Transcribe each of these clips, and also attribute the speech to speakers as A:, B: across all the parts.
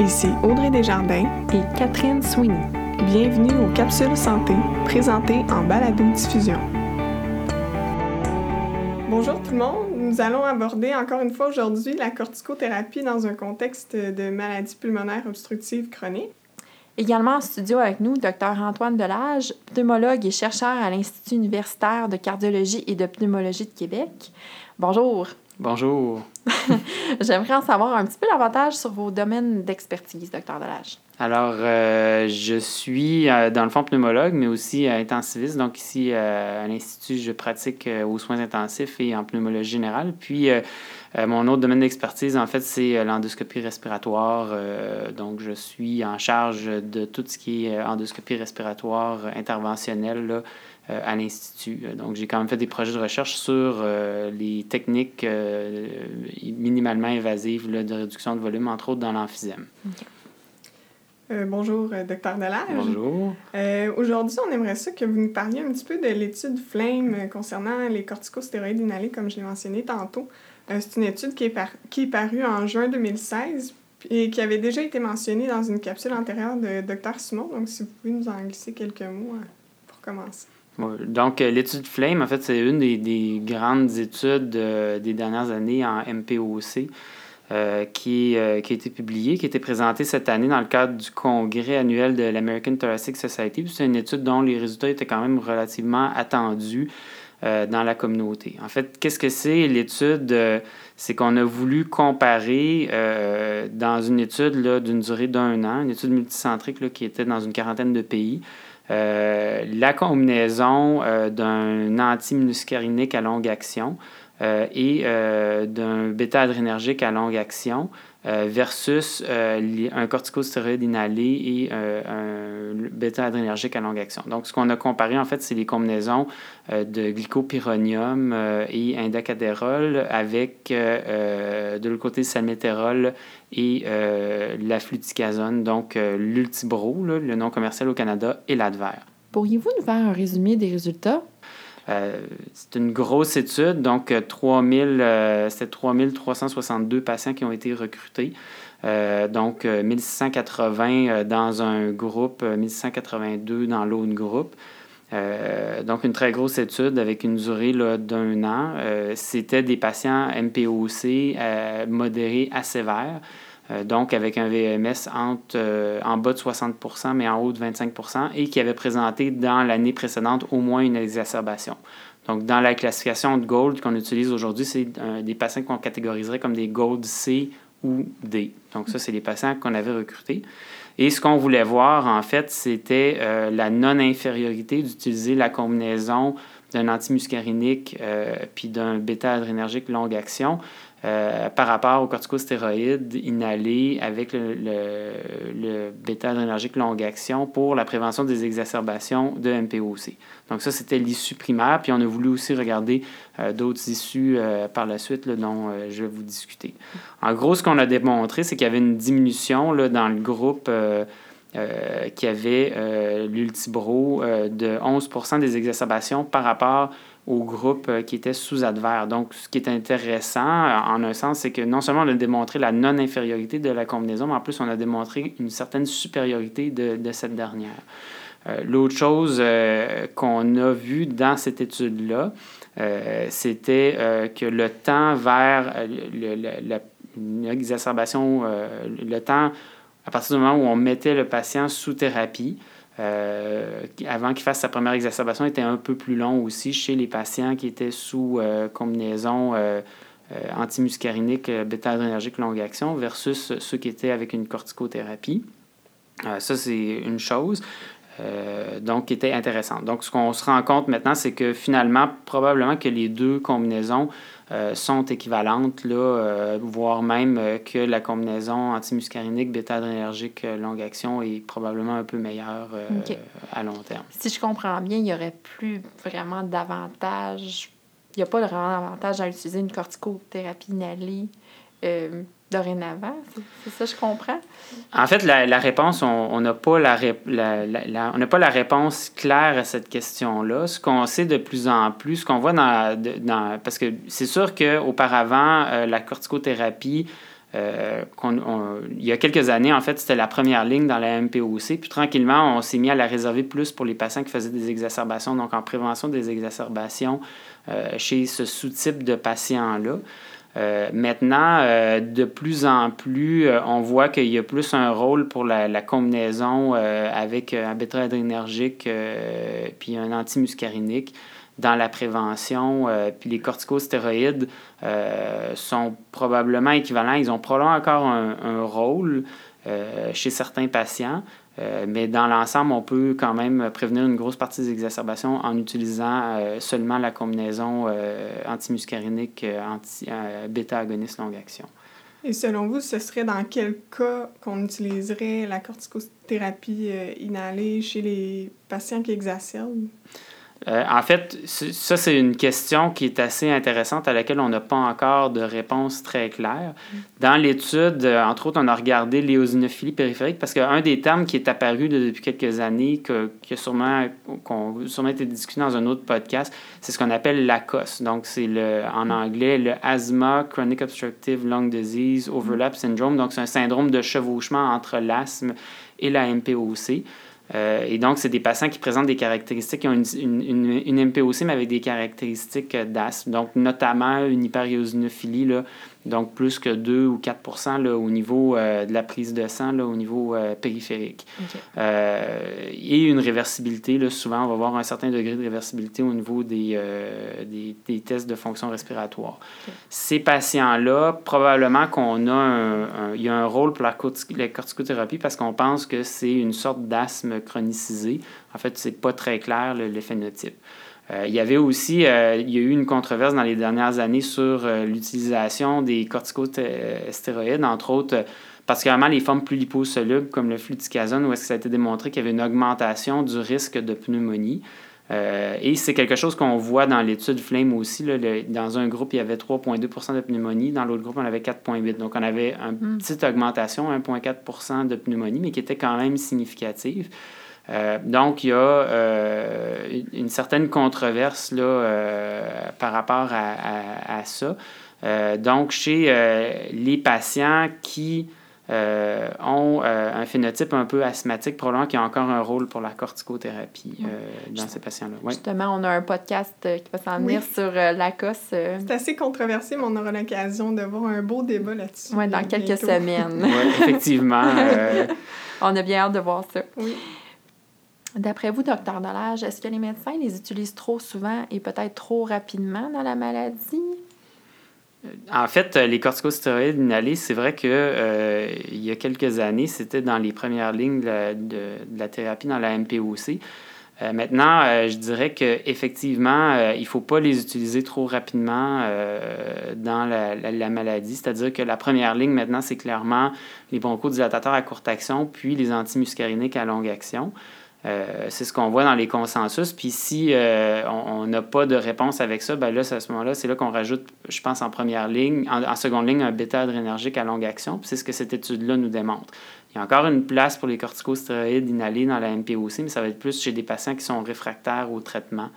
A: Ici Audrey Desjardins
B: et Catherine Sweeney.
A: Bienvenue aux Capsules Santé, présentées en balado-diffusion. Bonjour tout le monde, nous allons aborder encore une fois aujourd'hui la corticothérapie dans un contexte de maladie pulmonaire obstructive chronique.
B: Également en studio avec nous, Dr Antoine Delage, pneumologue et chercheur à l'Institut universitaire de cardiologie et de pneumologie de Québec. Bonjour.
C: Bonjour.
B: J'aimerais en savoir un petit peu davantage sur vos domaines d'expertise, Dr Delage.
C: Alors, euh, je suis euh, dans le fond pneumologue, mais aussi euh, intensiviste. Donc, ici, à l'Institut, je pratique aux soins intensifs et en pneumologie générale. Puis, mon autre domaine d'expertise, en fait, c'est l'endoscopie respiratoire. donc, je suis en charge de tout ce qui est endoscopie respiratoire interventionnelle à l'Institut. Donc, j'ai quand même fait des projets de recherche sur les techniques minimalement invasives de réduction de volume, entre autres dans l'emphysème.
A: Euh, bonjour, euh, docteur Delage.
C: Bonjour.
A: Euh, aujourd'hui, on aimerait ça que vous nous parliez un petit peu de l'étude FLAME concernant les corticostéroïdes inhalés, comme je l'ai mentionné tantôt. c'est une étude qui est, qui est parue en juin 2016 et qui avait déjà été mentionnée dans une capsule antérieure de Dr. Simon. Donc, si vous pouvez nous en glisser quelques mots pour commencer.
C: Donc, l'étude FLAME, en fait, c'est une des, des grandes études des dernières années en MPOC. Euh, qui, euh, a été publié, qui a été présenté cette année dans le cadre du congrès annuel de l'American Thoracic Society. C'est une étude dont les résultats étaient quand même relativement attendus euh, dans la communauté. En fait, qu'est-ce que c'est l'étude? c'est qu'on a voulu comparer dans une étude d'une durée d'un an, une étude multicentrique qui était dans une quarantaine de pays, la combinaison d'un antimuscarinique à longue action euh, et euh, d'un bêta-adrénergique à longue action euh, versus un corticostéroïde inhalé et un bêta-adrénergique à longue action. Donc, ce qu'on a comparé, en fait, c'est les combinaisons de glycopyronium et indacadérol avec de l'autre côté salmétérol et la fluticasone, donc l'ultibro, le nom commercial au Canada, et l'adver.
B: Pourriez-vous nous faire un résumé des résultats?
C: Euh, c'est une grosse étude, donc 3000, euh, c'était 3362 patients qui ont été recrutés. Euh, donc 1680 dans un groupe, 1682 dans l'autre groupe. donc, une très grosse étude avec une durée d'un an. C'était des patients MPOC modérés à sévères. Euh, donc avec un VMS euh, en bas de 60% mais en haut de 25% et qui avait présenté dans l'année précédente au moins une exacerbation. Donc, dans la classification de Gold qu'on utilise aujourd'hui, c'est euh, des patients qu'on catégoriserait comme des Gold C ou D. Donc, ça, c'est les patients qu'on avait recrutés. Et ce qu'on voulait voir, en fait, c'était la non-infériorité d'utiliser la combinaison d'un antimuscarinique puis d'un bêta-adrénergique longue action euh, par rapport aux corticostéroïdes inhalés avec le, bêta-adrénergique longue action pour la prévention des exacerbations de MPOC. Donc ça, c'était l'issue primaire, puis on a voulu aussi regarder euh, d'autres issues euh, par la suite dont je vais vous discuter. En gros, ce qu'on a démontré, c'est qu'il y avait une diminution dans le groupe qui avait l'ultibro de 11% des exacerbations par rapport au groupe euh, qui était sous advers. Donc, ce qui est intéressant, euh, en un sens, c'est que non seulement on a démontré la non-infériorité de la combinaison, mais en plus, on a démontré une certaine supériorité de, de cette dernière. Euh, l'autre chose qu'on a vu dans cette étude-là, c'était que le temps vers l'exacerbation, le temps à partir du moment où on mettait le patient sous thérapie, euh, avant qu'il fasse sa première exacerbation, était un peu plus long aussi chez les patients qui étaient sous euh, combinaison euh, antimuscarinique bêta-adrénergique longue action versus ceux qui étaient avec une corticothérapie. ça, c'est une chose. Donc, qui était intéressante. Donc, ce qu'on se rend compte maintenant, c'est que finalement, probablement que les deux combinaisons euh, sont équivalentes, là, euh, voire même euh, que la combinaison antimuscarinique bêta-adrénergique longue action est probablement un peu meilleure à long terme.
B: Si je comprends bien, il n'y aurait plus vraiment d'avantage, il n'y a pas vraiment d'avantage à utiliser une corticothérapie inhalée dorénavant. C'est ça, je comprends.
C: En fait, la, réponse, on n'a pas la, réponse claire à cette question-là. Ce qu'on sait de plus en plus, ce qu'on voit dans, Parce que c'est sûr qu'auparavant, euh, la corticothérapie il y a quelques années, en fait, c'était la première ligne dans la MPOC. Puis tranquillement, on s'est mis à la réserver plus pour les patients qui faisaient des exacerbations, donc en prévention des exacerbations chez ce sous-type de patients-là. Euh, maintenant, euh, de plus en plus, euh, on voit qu'il y a plus un rôle pour la, combinaison avec un bêta-adrénergique puis un antimuscarinique dans la prévention. puis les corticostéroïdes sont probablement équivalents. Ils ont probablement encore un rôle chez certains patients. Euh, mais dans l'ensemble, on peut quand même prévenir une grosse partie des exacerbations en utilisant euh, seulement la combinaison euh, antimuscarinique anti, bêta-agoniste longue action.
A: Et selon vous, ce serait dans quel cas qu'on utiliserait la corticothérapie inhalée chez les patients qui exacerbent?
C: Euh, en fait, ça, c'est une question qui est assez intéressante à laquelle on n'a pas encore de réponse très claire. Dans l'étude, euh, entre autres, on a regardé l'éosinophilie périphérique parce qu'un des termes qui est apparu depuis quelques années, que, qui a sûrement, qu'on, sûrement été discuté dans un autre podcast, c'est ce qu'on appelle l'ACOS. Donc, c'est le, en anglais le Asthma Chronic Obstructive Lung Disease Overlap Syndrome. Donc, c'est un syndrome de chevauchement entre l'asthme et la MPOC. Euh, et donc, c'est des patients qui présentent des caractéristiques, qui ont une, une, une MPOC, mais avec des caractéristiques d'asthme, donc notamment une hyperiosinophilie, là, donc plus que 2 ou 4 là, au niveau euh, de la prise de sang, là, au niveau euh, périphérique. Euh, et une réversibilité, là, souvent on va voir un certain degré de réversibilité au niveau des, des, des, tests de fonction respiratoire. Ces patients-là, probablement qu'on a un, il y a un rôle pour la, la corticothérapie parce qu'on pense que c'est une sorte d'asthme chronicisé. En fait, c'est pas très clair le, le phénotype. Euh, il y avait aussi, euh, il y a eu une controverse dans les dernières années sur euh, l'utilisation des corticostéroïdes, entre autres, particulièrement les formes plus liposolubles comme le fluticasone, où est-ce que ça a été démontré qu'il y avait une augmentation du risque de pneumonie. et c'est quelque chose qu'on voit dans l'étude Flame aussi. Là, dans un groupe, il y avait 3,2% de pneumonie. Dans l'autre groupe, on avait 4,8 Donc, on avait une hmm. petite augmentation, 1,4% de pneumonie, mais qui était quand même significative. Euh, donc, il y a euh, une certaine controverse là, euh, par rapport à, à, ça. donc, chez les patients qui ont un phénotype un peu asthmatique, probablement qu'il y a encore un rôle pour la corticothérapie dans ces patients-là.
B: Justement, on a un podcast qui va s'en venir sur la COS.
A: C'est assez controversé, mais on aura l'occasion de voir un beau débat là-dessus.
B: Oui, dans quelques semaines.
C: oui, effectivement.
B: on a bien hâte de voir ça.
A: Oui.
B: D'après vous, docteur Dolage, est-ce que les médecins les utilisent trop souvent et peut-être trop rapidement dans la maladie?
C: Euh, en fait, les corticostéroïdes inhalés, c'est vrai que euh, il y a quelques années, c'était dans les premières lignes de la, thérapie dans la MPOC. Euh, maintenant, je dirais qu'effectivement, il ne faut pas les utiliser trop rapidement dans la, la maladie. C'est-à-dire que la première ligne maintenant, c'est clairement les bronchodilatateurs à courte action, puis les antimuscariniques à longue action. Euh, c'est ce qu'on voit dans les consensus. Puis si euh, on n'a pas de réponse avec ça, ben là, à ce moment-là, c'est là, qu'on rajoute, je pense, en première ligne, en, seconde ligne, un bêta-adrénergique à longue action. Puis c'est ce que cette étude-là nous démontre. Il y a encore une place pour les corticostéroïdes inhalés dans la MPOC, mais ça va être plus chez des patients qui sont réfractaires au traitement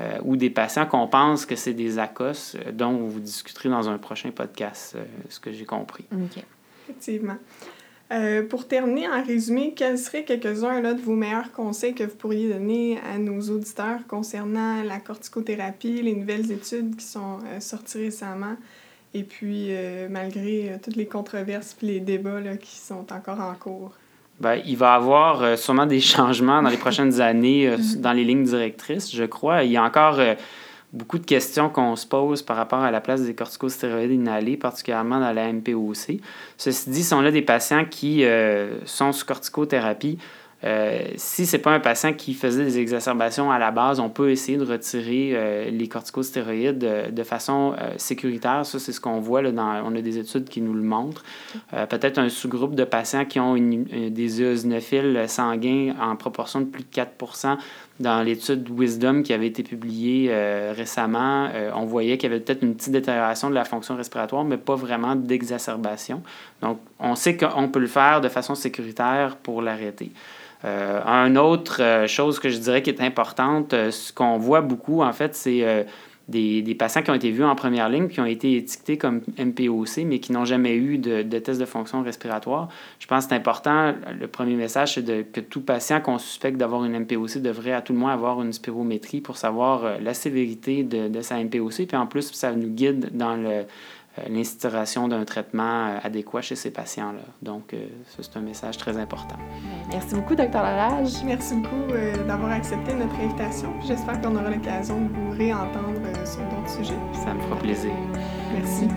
C: euh, ou des patients qu'on pense que c'est des ACOS, dont vous discuterez dans un prochain podcast, ce que j'ai compris.
B: OK.
A: Effectivement. Euh, pour terminer, en résumé, quels seraient quelques-uns de vos meilleurs conseils que vous pourriez donner à nos auditeurs concernant la corticothérapie, les nouvelles études qui sont euh, sorties récemment, et puis euh, malgré toutes les controverses et les débats qui sont encore en cours?
C: Bien, il va y avoir sûrement des changements dans les prochaines années dans les lignes directrices, je crois. Il y a encore beaucoup de questions qu'on se pose par rapport à la place des corticostéroïdes inhalés, particulièrement dans la MPOC. Ceci dit, sont là des patients qui euh, sont sous corticothérapie euh, si ce n'est pas un patient qui faisait des exacerbations à la base, on peut essayer de retirer euh, les corticostéroïdes de, de façon euh, sécuritaire. Ça, c'est ce qu'on voit. Là, dans, on a des études qui nous le montrent. Peut-être un sous-groupe de patients qui ont des eosinophiles sanguins en proportion de plus de 4 dans l'étude Wisdom qui avait été publiée récemment, on voyait qu'il y avait peut-être une petite détérioration de la fonction respiratoire, mais pas vraiment d'exacerbation. Donc, on sait qu'on peut le faire de façon sécuritaire pour l'arrêter. Euh, un autre euh, chose que je dirais qui est importante, euh, ce qu'on voit beaucoup, en fait, c'est des, des, patients qui ont été vus en première ligne, qui ont été étiquetés comme MPOC, mais qui n'ont jamais eu de, de, test de fonction respiratoire. Je pense que c'est important, le premier message, c'est que tout patient qu'on suspecte d'avoir une MPOC devrait à tout le moins avoir une spirométrie pour savoir euh, la sévérité de, de sa MPOC. Puis en plus, ça nous guide dans le, l'instauration d'un traitement euh, adéquat chez ces patients-là. Donc, euh, ça, c'est un message très important.
B: Merci beaucoup, Dr. Lalage.
A: Merci beaucoup d'avoir accepté notre invitation. J'espère qu'on aura l'occasion de vous réentendre sur d'autres sujets.
C: Ça me fera plaisir.
A: Merci.